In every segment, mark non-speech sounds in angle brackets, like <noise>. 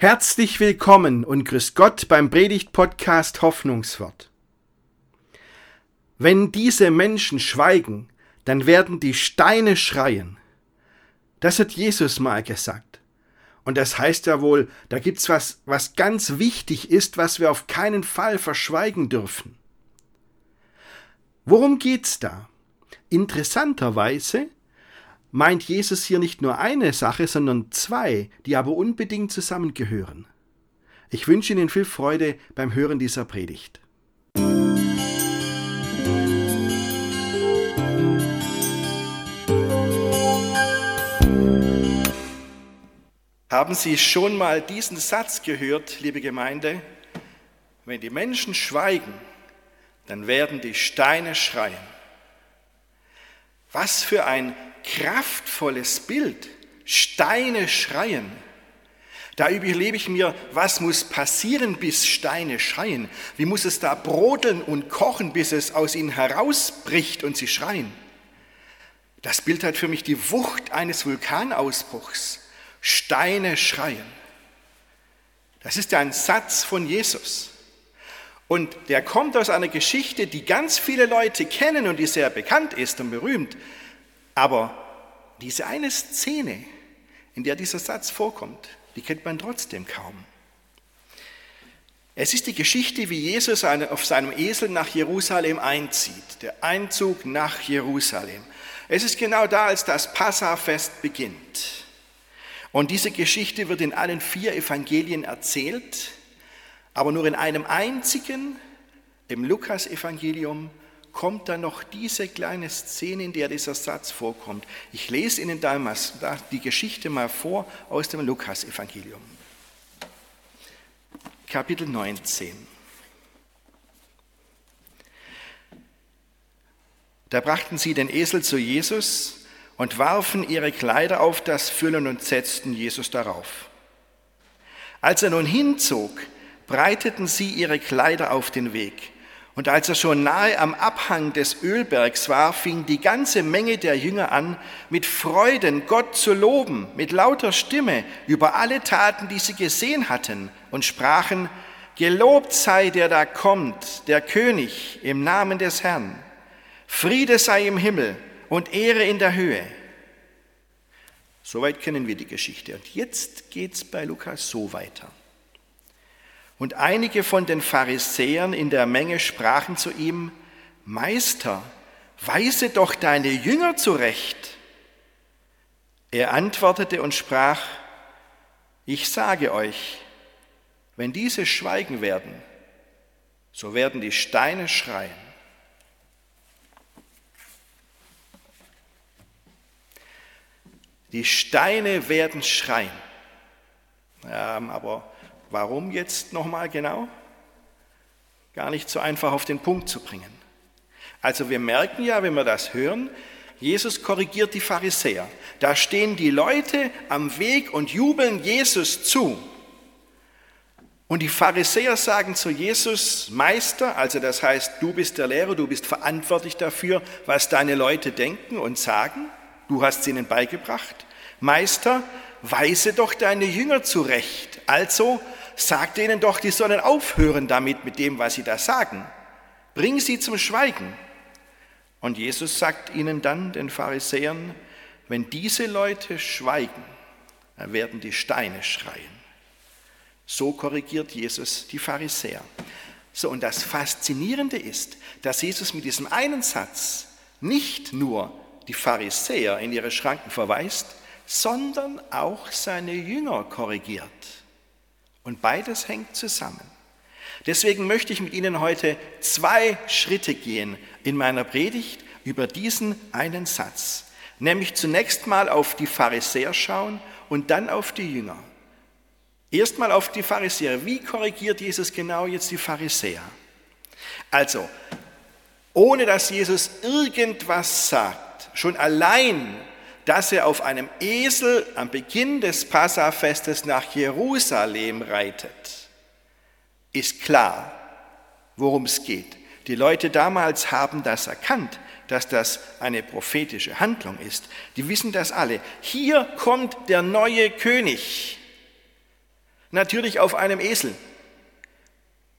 Herzlich willkommen und grüß Gott beim Predigt-Podcast Hoffnungswort. Wenn diese Menschen schweigen, dann werden die Steine schreien. Das hat Jesus mal gesagt. Und das heißt ja wohl, da gibt's was, was ganz wichtig ist, was wir auf keinen Fall verschweigen dürfen. Worum geht's da? Interessanterweise meint Jesus hier nicht nur eine Sache, sondern zwei, die aber unbedingt zusammengehören. Ich wünsche Ihnen viel Freude beim Hören dieser Predigt. Haben Sie schon mal diesen Satz gehört, liebe Gemeinde? Wenn die Menschen schweigen, dann werden die Steine schreien. Was für ein kraftvolles Bild. Steine schreien. Da überlebe ich mir, was muss passieren, bis Steine schreien? Wie muss es da brodeln und kochen, bis es aus ihnen herausbricht und sie schreien? Das Bild hat für mich die Wucht eines Vulkanausbruchs. Steine schreien. Das ist ja ein Satz von Jesus. Und der kommt aus einer Geschichte, die ganz viele Leute kennen und die sehr bekannt ist und berühmt. Aber diese eine Szene, in der dieser Satz vorkommt, die kennt man trotzdem kaum. Es ist die Geschichte, wie Jesus auf seinem Esel nach Jerusalem einzieht, der Einzug nach Jerusalem. Es ist genau da, als das Passafest beginnt. Und diese Geschichte wird in allen vier Evangelien erzählt, aber nur in einem einzigen, im Lukas-Evangelium, kommt dann noch diese kleine Szene, in der dieser Satz vorkommt. Ich lese Ihnen da die Geschichte mal vor aus dem Lukas-Evangelium. Kapitel 19. Da brachten sie den Esel zu Jesus und warfen ihre Kleider auf das Füllen und setzten Jesus darauf. Als er nun hinzog, breiteten sie ihre Kleider auf den Weg. Und als er schon nahe am Abhang des Ölbergs war, fing die ganze Menge der Jünger an, mit Freuden Gott zu loben, mit lauter Stimme über alle Taten, die sie gesehen hatten, und sprachen, Gelobt sei der da kommt, der König im Namen des Herrn. Friede sei im Himmel und Ehre in der Höhe. Soweit kennen wir die Geschichte. Und jetzt geht's bei Lukas so weiter. Und einige von den Pharisäern in der Menge sprachen zu ihm, Meister, weise doch deine Jünger zurecht. Er antwortete und sprach, ich sage euch, wenn diese schweigen werden, so werden die Steine schreien. Die Steine werden schreien. Ja, aber Warum jetzt nochmal genau? Gar nicht so einfach auf den Punkt zu bringen. Also wir merken ja, wenn wir das hören, Jesus korrigiert die Pharisäer. Da stehen die Leute am Weg und jubeln Jesus zu. Und die Pharisäer sagen zu Jesus, Meister, also das heißt, du bist der Lehrer, du bist verantwortlich dafür, was deine Leute denken und sagen, du hast sie ihnen beigebracht. Meister, weise doch deine Jünger zurecht. Also sagt ihnen doch, die sollen aufhören damit, mit dem, was sie da sagen. Bring sie zum Schweigen. Und Jesus sagt ihnen dann, den Pharisäern, wenn diese Leute schweigen, dann werden die Steine schreien. So korrigiert Jesus die Pharisäer. So, und das Faszinierende ist, dass Jesus mit diesem einen Satz nicht nur die Pharisäer in ihre Schranken verweist, sondern auch seine Jünger korrigiert. Und beides hängt zusammen. Deswegen möchte ich mit Ihnen heute zwei Schritte gehen in meiner Predigt über diesen einen Satz. Nämlich zunächst mal auf die Pharisäer schauen und dann auf die Jünger. Erstmal auf die Pharisäer. Wie korrigiert Jesus genau jetzt die Pharisäer? Also, ohne dass Jesus irgendwas sagt, schon allein dass er auf einem Esel am Beginn des Passafestes nach Jerusalem reitet, ist klar, worum es geht. Die Leute damals haben das erkannt, dass das eine prophetische Handlung ist. Die wissen das alle. Hier kommt der neue König. Natürlich auf einem Esel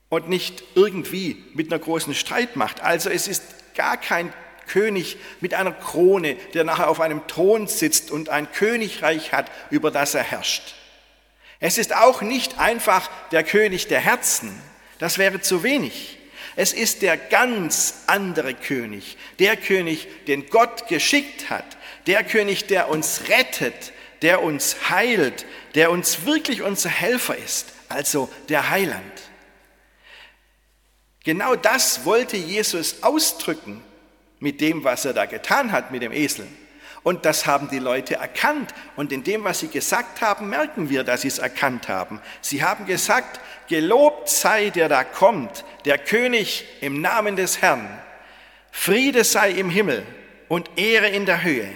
und nicht irgendwie mit einer großen Streitmacht. Also es ist gar kein König mit einer Krone, der nachher auf einem Thron sitzt und ein Königreich hat, über das er herrscht. Es ist auch nicht einfach der König der Herzen, das wäre zu wenig. Es ist der ganz andere König, der König, den Gott geschickt hat, der König, der uns rettet, der uns heilt, der uns wirklich unser Helfer ist, also der Heiland. Genau das wollte Jesus ausdrücken mit dem, was er da getan hat mit dem Esel. Und das haben die Leute erkannt. Und in dem, was sie gesagt haben, merken wir, dass sie es erkannt haben. Sie haben gesagt, gelobt sei der da kommt, der König im Namen des Herrn. Friede sei im Himmel und Ehre in der Höhe.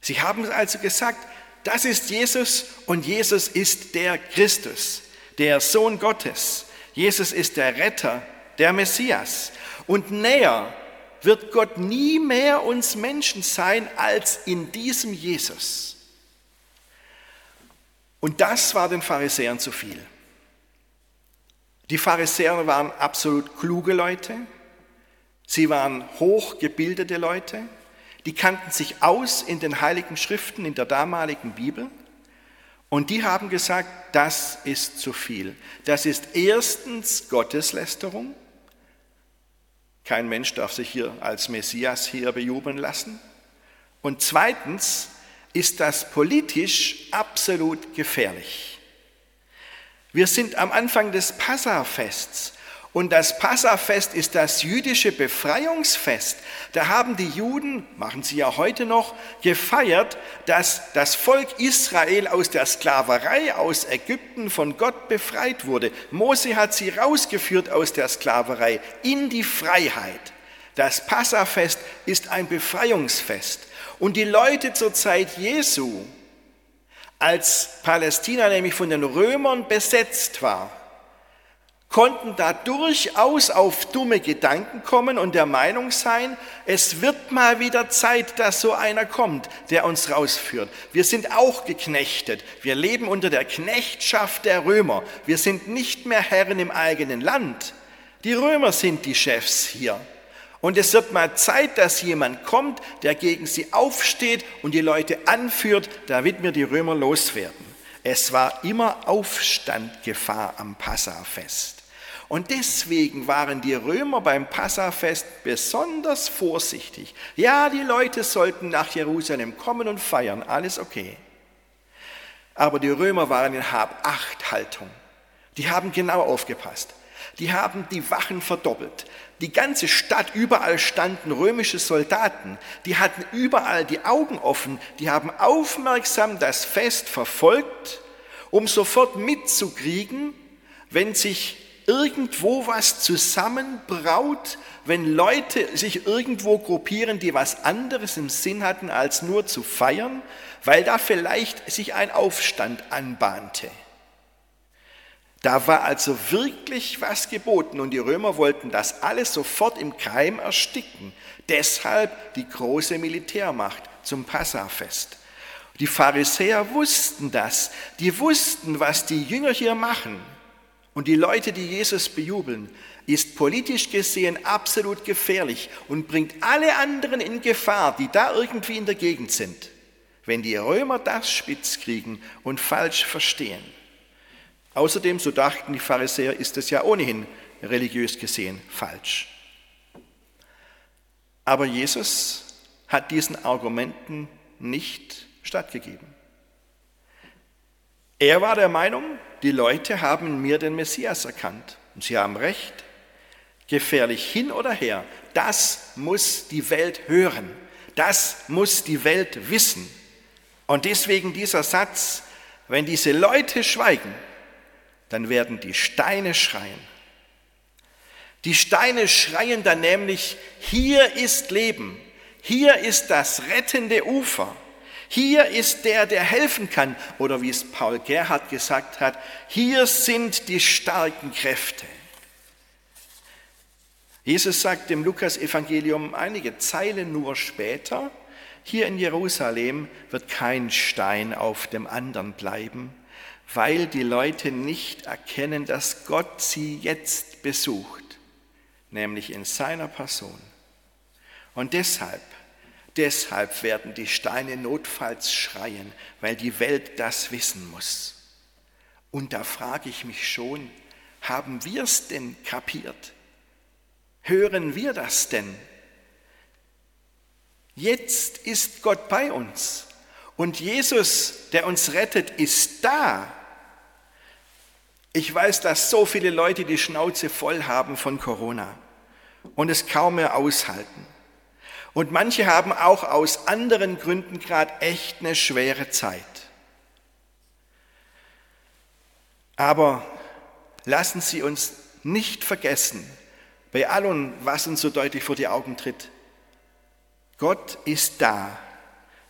Sie haben also gesagt, das ist Jesus und Jesus ist der Christus, der Sohn Gottes. Jesus ist der Retter, der Messias. Und näher wird Gott nie mehr uns Menschen sein als in diesem Jesus. Und das war den Pharisäern zu viel. Die Pharisäer waren absolut kluge Leute, sie waren hochgebildete Leute, die kannten sich aus in den heiligen Schriften in der damaligen Bibel und die haben gesagt, das ist zu viel. Das ist erstens Gotteslästerung, kein Mensch darf sich hier als Messias hier bejubeln lassen. Und zweitens ist das politisch absolut gefährlich. Wir sind am Anfang des Passafests und das Passafest ist das jüdische Befreiungsfest. Da haben die Juden, machen sie ja heute noch, gefeiert, dass das Volk Israel aus der Sklaverei aus Ägypten von Gott befreit wurde. Mose hat sie rausgeführt aus der Sklaverei in die Freiheit. Das Passafest ist ein Befreiungsfest. Und die Leute zur Zeit Jesu, als Palästina nämlich von den Römern besetzt war, konnten da durchaus auf dumme Gedanken kommen und der Meinung sein, es wird mal wieder Zeit, dass so einer kommt, der uns rausführt. Wir sind auch geknechtet. Wir leben unter der Knechtschaft der Römer. Wir sind nicht mehr Herren im eigenen Land. Die Römer sind die Chefs hier. Und es wird mal Zeit, dass jemand kommt, der gegen sie aufsteht und die Leute anführt, damit wir die Römer loswerden. Es war immer Aufstandgefahr am Passafest. Und deswegen waren die Römer beim Passafest besonders vorsichtig. Ja, die Leute sollten nach Jerusalem kommen und feiern, alles okay. Aber die Römer waren in Hab-Acht-Haltung. Die haben genau aufgepasst. Die haben die Wachen verdoppelt. Die ganze Stadt, überall standen römische Soldaten. Die hatten überall die Augen offen. Die haben aufmerksam das Fest verfolgt, um sofort mitzukriegen, wenn sich irgendwo was zusammenbraut, wenn Leute sich irgendwo gruppieren, die was anderes im Sinn hatten, als nur zu feiern, weil da vielleicht sich ein Aufstand anbahnte. Da war also wirklich was geboten und die Römer wollten das alles sofort im Keim ersticken. Deshalb die große Militärmacht zum Passafest. Die Pharisäer wussten das, die wussten, was die Jünger hier machen und die Leute, die Jesus bejubeln, ist politisch gesehen absolut gefährlich und bringt alle anderen in Gefahr, die da irgendwie in der Gegend sind, wenn die Römer das spitz kriegen und falsch verstehen. Außerdem, so dachten die Pharisäer, ist es ja ohnehin religiös gesehen falsch. Aber Jesus hat diesen Argumenten nicht stattgegeben. Er war der Meinung, die Leute haben in mir den Messias erkannt. Und sie haben recht. Gefährlich hin oder her, das muss die Welt hören. Das muss die Welt wissen. Und deswegen dieser Satz, wenn diese Leute schweigen, dann werden die Steine schreien. Die Steine schreien dann nämlich, hier ist Leben, hier ist das rettende Ufer. Hier ist der, der helfen kann. Oder wie es Paul Gerhard gesagt hat, hier sind die starken Kräfte. Jesus sagt im Lukas-Evangelium einige Zeilen nur später, hier in Jerusalem wird kein Stein auf dem anderen bleiben, weil die Leute nicht erkennen, dass Gott sie jetzt besucht, nämlich in seiner Person. Und deshalb, deshalb werden die Steine notfalls schreien, weil die Welt das wissen muss. Und da frage ich mich schon, haben wir es denn kapiert? Hören wir das denn? Jetzt ist Gott bei uns und Jesus, der uns rettet, ist da. Ich weiß, dass so viele Leute die Schnauze voll haben von Corona und es kaum mehr aushalten. Und manche haben auch aus anderen Gründen gerade echt eine schwere Zeit. Aber lassen Sie uns nicht vergessen, bei allem, was uns so deutlich vor die Augen tritt, Gott ist da.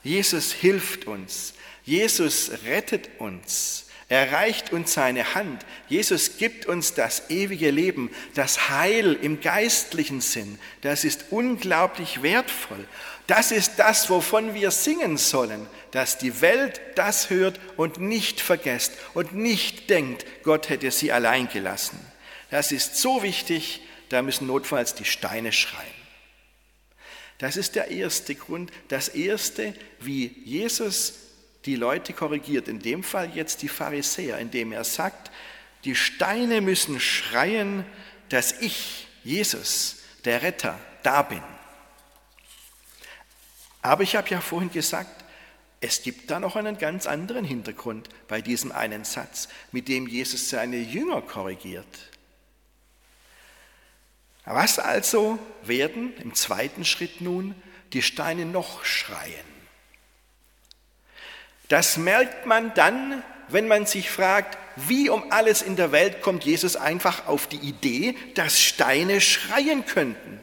Jesus hilft uns. Jesus rettet uns. Er reicht uns seine Hand. Jesus gibt uns das ewige Leben, das Heil im geistlichen Sinn. Das ist unglaublich wertvoll. Das ist das, wovon wir singen sollen, dass die Welt das hört und nicht vergesst und nicht denkt, Gott hätte sie allein gelassen. Das ist so wichtig, da müssen notfalls die Steine schreien. Das ist der erste Grund, das erste, wie Jesus die Leute korrigiert, in dem Fall jetzt die Pharisäer, indem er sagt, die Steine müssen schreien, dass ich, Jesus, der Retter, da bin. Aber ich habe ja vorhin gesagt, es gibt da noch einen ganz anderen Hintergrund bei diesem einen Satz, mit dem Jesus seine Jünger korrigiert. Was also werden im zweiten Schritt nun die Steine noch schreien? Das merkt man dann, wenn man sich fragt, wie um alles in der Welt kommt Jesus einfach auf die Idee, dass Steine schreien könnten.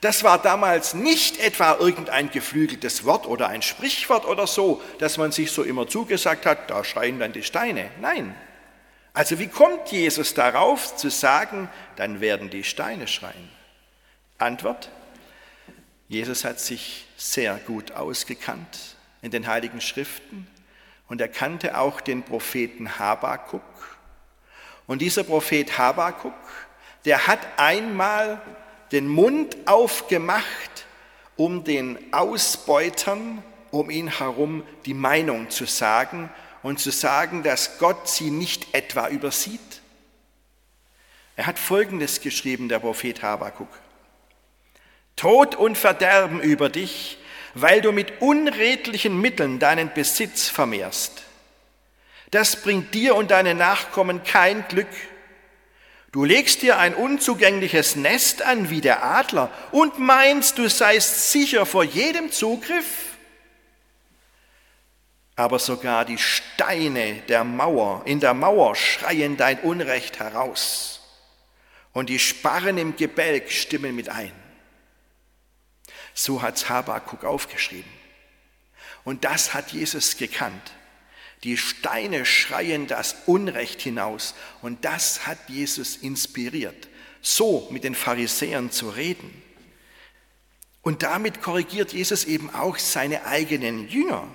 Das war damals nicht etwa irgendein geflügeltes Wort oder ein Sprichwort oder so, dass man sich so immer zugesagt hat, da schreien dann die Steine. Nein. Also wie kommt Jesus darauf zu sagen, dann werden die Steine schreien? Antwort, Jesus hat sich sehr gut ausgekannt in den Heiligen Schriften und er kannte auch den Propheten Habakuk. Und dieser Prophet Habakuk, der hat einmal den Mund aufgemacht, um den Ausbeutern um ihn herum die Meinung zu sagen und zu sagen, dass Gott sie nicht etwa übersieht. Er hat Folgendes geschrieben, der Prophet Habakuk. Tod und Verderben über dich, weil du mit unredlichen Mitteln deinen Besitz vermehrst. Das bringt dir und deinen Nachkommen kein Glück. Du legst dir ein unzugängliches Nest an wie der Adler und meinst, du seist sicher vor jedem Zugriff. Aber sogar die Steine der Mauer, in der Mauer schreien dein Unrecht heraus und die Sparren im Gebälk stimmen mit ein. So hat Habakuk aufgeschrieben. Und das hat Jesus gekannt. Die Steine schreien das Unrecht hinaus. Und das hat Jesus inspiriert, so mit den Pharisäern zu reden. Und damit korrigiert Jesus eben auch seine eigenen Jünger.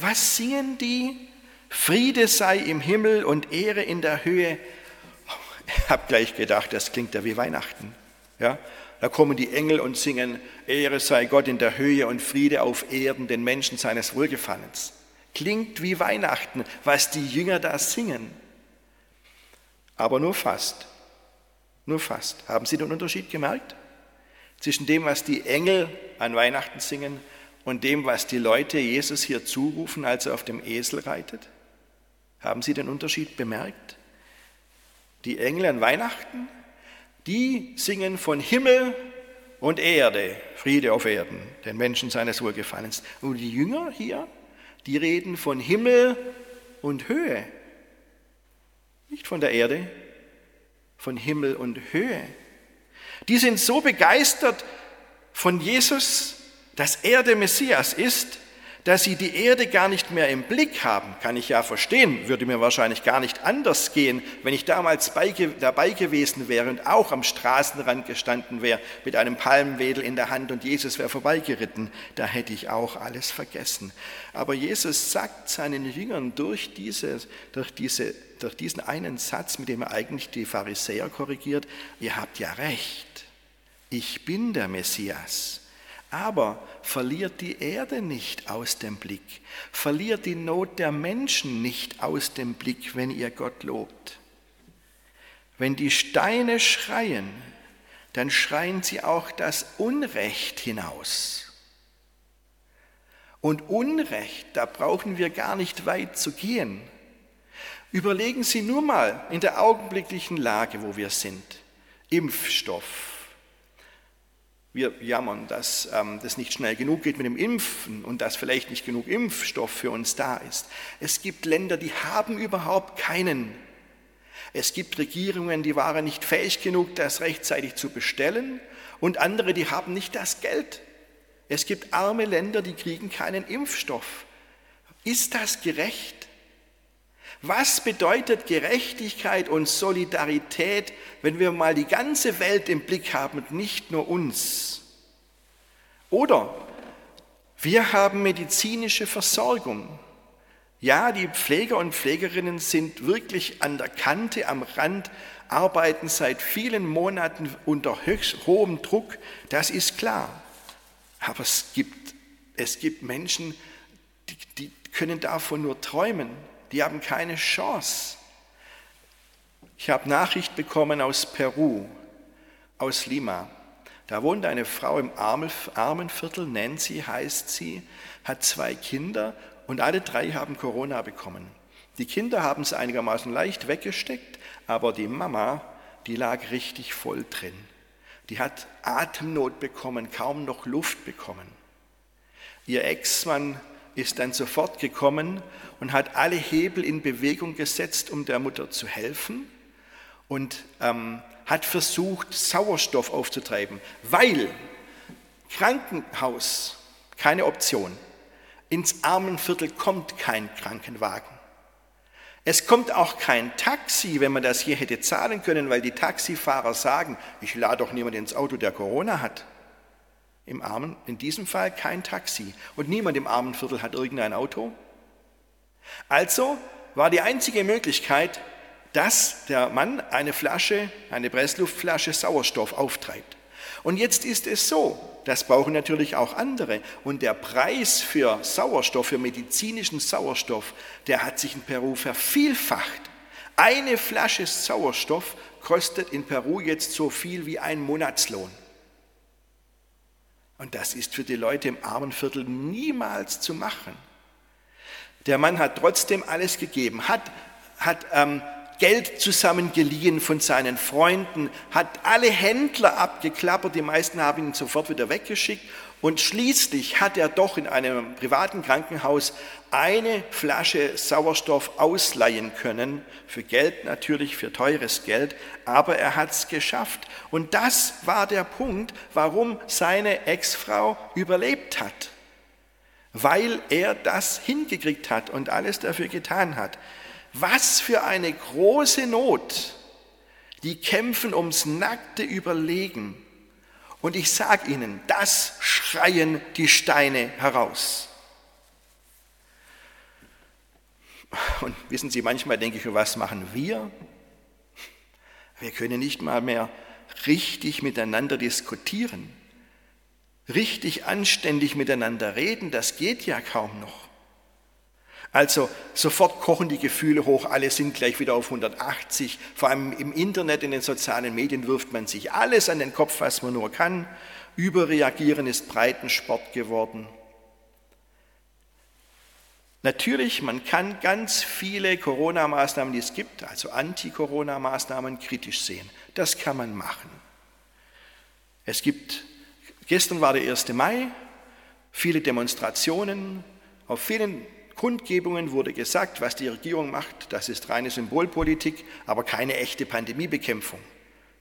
Was singen die? Friede sei im Himmel und Ehre in der Höhe. <laughs> Ich habe gleich gedacht, das klingt ja wie Weihnachten. Da kommen die Engel und singen, Ehre sei Gott in der Höhe und Friede auf Erden den Menschen seines Wohlgefallens. Klingt wie Weihnachten, was die Jünger da singen. Aber nur fast. Nur fast. Haben Sie den Unterschied gemerkt? Zwischen dem, was die Engel an Weihnachten singen und dem, was die Leute Jesus hier zurufen, als er auf dem Esel reitet? Haben Sie den Unterschied bemerkt? Die Engel an Weihnachten die singen von Himmel und Erde, Friede auf Erden, den Menschen seines Wohlgefallens. Und die Jünger hier, die reden von Himmel und Höhe. Nicht von der Erde, von Himmel und Höhe. Die sind so begeistert von Jesus, dass er der Messias ist, Dass sie die Erde gar nicht mehr im Blick haben, kann ich ja verstehen, würde mir wahrscheinlich gar nicht anders gehen, wenn ich damals dabei gewesen wäre und auch am Straßenrand gestanden wäre mit einem Palmwedel in der Hand und Jesus wäre vorbeigeritten. Da hätte ich auch alles vergessen. Aber Jesus sagt seinen Jüngern durch, diese, durch, diese, durch diesen einen Satz, mit dem er eigentlich die Pharisäer korrigiert, ihr habt ja recht, ich bin der Messias. Aber verliert die Erde nicht aus dem Blick, verliert die Not der Menschen nicht aus dem Blick, wenn ihr Gott lobt. Wenn die Steine schreien, dann schreien sie auch das Unrecht hinaus. Und Unrecht, da brauchen wir gar nicht weit zu gehen. Überlegen Sie nur mal in der augenblicklichen Lage, wo wir sind. Impfstoff, wir jammern, dass ähm, das nicht schnell genug geht mit dem Impfen und dass vielleicht nicht genug Impfstoff für uns da ist. Es gibt Länder, die haben überhaupt keinen. Es gibt Regierungen, die waren nicht fähig genug, das rechtzeitig zu bestellen und andere, die haben nicht das Geld. Es gibt arme Länder, die kriegen keinen Impfstoff. Ist das gerecht? Was bedeutet Gerechtigkeit und Solidarität, wenn wir mal die ganze Welt im Blick haben und nicht nur uns? Oder wir haben medizinische Versorgung. Ja, die Pfleger und Pflegerinnen sind wirklich an der Kante, am Rand, arbeiten seit vielen Monaten unter höchst hohem Druck, das ist klar. Aber es gibt, es gibt Menschen, die, die können davon nur träumen die haben keine Chance. Ich habe Nachricht bekommen aus Peru, aus Lima. Da wohnt eine Frau im Armenviertel, Nancy heißt sie, hat zwei Kinder und alle drei haben Corona bekommen. Die Kinder haben es einigermaßen leicht weggesteckt, aber die Mama, die lag richtig voll drin. Die hat Atemnot bekommen, kaum noch Luft bekommen. Ihr Ex-Mann ist dann sofort gekommen und hat alle Hebel in Bewegung gesetzt, um der Mutter zu helfen und ähm, hat versucht, Sauerstoff aufzutreiben, weil Krankenhaus keine Option. Ins Armenviertel kommt kein Krankenwagen. Es kommt auch kein Taxi, wenn man das hier hätte zahlen können, weil die Taxifahrer sagen, ich lade doch niemand ins Auto, der Corona hat. Im Armen, in diesem Fall kein Taxi. Und niemand im Armenviertel hat irgendein Auto. Also war die einzige Möglichkeit, dass der Mann eine Flasche, eine Pressluftflasche Sauerstoff auftreibt. Und jetzt ist es so, das brauchen natürlich auch andere. Und der Preis für Sauerstoff, für medizinischen Sauerstoff, der hat sich in Peru vervielfacht. Eine Flasche Sauerstoff kostet in Peru jetzt so viel wie ein Monatslohn. Und das ist für die Leute im Armenviertel niemals zu machen. Der Mann hat trotzdem alles gegeben, hat, hat ähm, Geld zusammengeliehen von seinen Freunden, hat alle Händler abgeklappert, die meisten haben ihn sofort wieder weggeschickt und schließlich hat er doch in einem privaten Krankenhaus eine Flasche Sauerstoff ausleihen können, für Geld natürlich, für teures Geld, aber er hat es geschafft. Und das war der Punkt, warum seine Ex-Frau überlebt hat, weil er das hingekriegt hat und alles dafür getan hat. Was für eine große Not. Die kämpfen ums nackte Überlegen. Und ich sage Ihnen, das schreien die Steine heraus. Und wissen Sie, manchmal denke ich, was machen wir? Wir können nicht mal mehr richtig miteinander diskutieren, richtig anständig miteinander reden, das geht ja kaum noch. Also sofort kochen die Gefühle hoch, alle sind gleich wieder auf 180. Vor allem im Internet, in den sozialen Medien wirft man sich alles an den Kopf, was man nur kann. Überreagieren ist Breitensport geworden. Natürlich, man kann ganz viele Corona-Maßnahmen, die es gibt, also Anti-Corona-Maßnahmen, kritisch sehen. Das kann man machen. Es gibt, gestern war der 1. Mai, viele Demonstrationen, auf vielen Kundgebungen wurde gesagt, was die Regierung macht, das ist reine Symbolpolitik, aber keine echte Pandemiebekämpfung.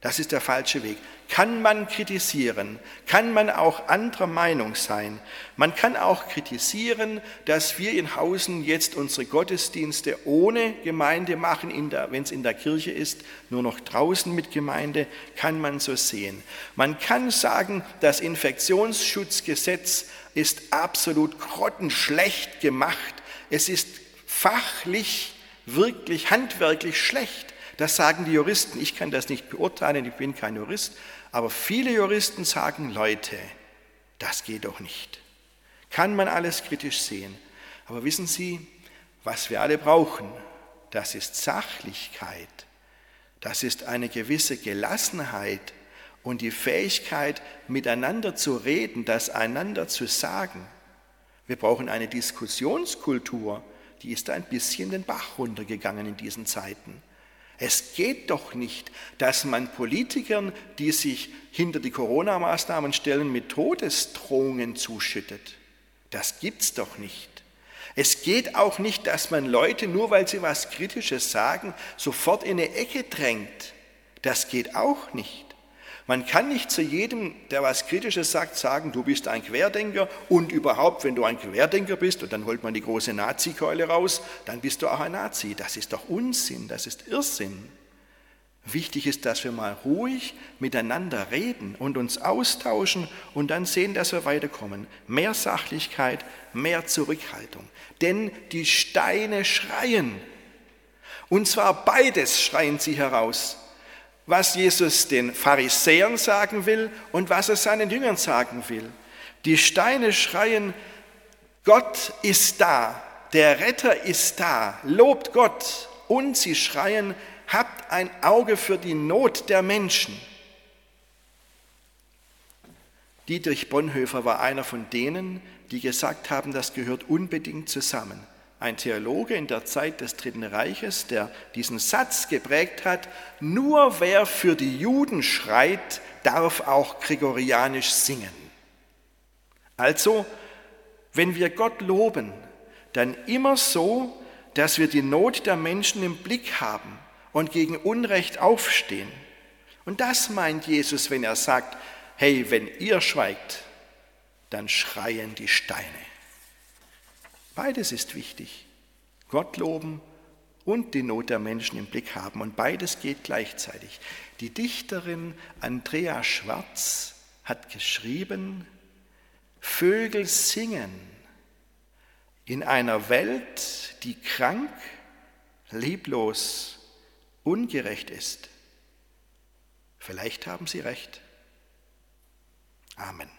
Das ist der falsche Weg. Kann man kritisieren, kann man auch anderer Meinung sein. Man kann auch kritisieren, dass wir in Hausen jetzt unsere Gottesdienste ohne Gemeinde machen, wenn es in der Kirche ist, nur noch draußen mit Gemeinde, kann man so sehen. Man kann sagen, das Infektionsschutzgesetz ist absolut grottenschlecht gemacht. Es ist fachlich, wirklich handwerklich schlecht. Das sagen die Juristen. Ich kann das nicht beurteilen, ich bin kein Jurist. Aber viele Juristen sagen, Leute, das geht doch nicht. Kann man alles kritisch sehen. Aber wissen Sie, was wir alle brauchen, das ist Sachlichkeit. Das ist eine gewisse Gelassenheit und die Fähigkeit, miteinander zu reden, das einander zu sagen. Wir brauchen eine Diskussionskultur, die ist ein bisschen den Bach runtergegangen in diesen Zeiten. Es geht doch nicht, dass man Politikern, die sich hinter die Corona-Maßnahmen stellen, mit Todesdrohungen zuschüttet. Das gibt's doch nicht. Es geht auch nicht, dass man Leute, nur weil sie was Kritisches sagen, sofort in eine Ecke drängt. Das geht auch nicht. Man kann nicht zu jedem, der was Kritisches sagt, sagen, du bist ein Querdenker und überhaupt, wenn du ein Querdenker bist, und dann holt man die große Nazi-Keule raus, dann bist du auch ein Nazi. Das ist doch Unsinn, das ist Irrsinn. Wichtig ist, dass wir mal ruhig miteinander reden und uns austauschen und dann sehen, dass wir weiterkommen. Mehr Sachlichkeit, mehr Zurückhaltung. Denn die Steine schreien. Und zwar beides schreien sie heraus was Jesus den Pharisäern sagen will und was er seinen Jüngern sagen will. Die Steine schreien, Gott ist da, der Retter ist da, lobt Gott. Und sie schreien, habt ein Auge für die Not der Menschen. Dietrich Bonhoeffer war einer von denen, die gesagt haben, das gehört unbedingt zusammen ein Theologe in der Zeit des Dritten Reiches, der diesen Satz geprägt hat, nur wer für die Juden schreit, darf auch gregorianisch singen. Also, wenn wir Gott loben, dann immer so, dass wir die Not der Menschen im Blick haben und gegen Unrecht aufstehen. Und das meint Jesus, wenn er sagt, hey, wenn ihr schweigt, dann schreien die Steine. Beides ist wichtig. Gott loben und die Not der Menschen im Blick haben. Und beides geht gleichzeitig. Die Dichterin Andrea Schwarz hat geschrieben, Vögel singen in einer Welt, die krank, leblos, ungerecht ist. Vielleicht haben sie recht. Amen.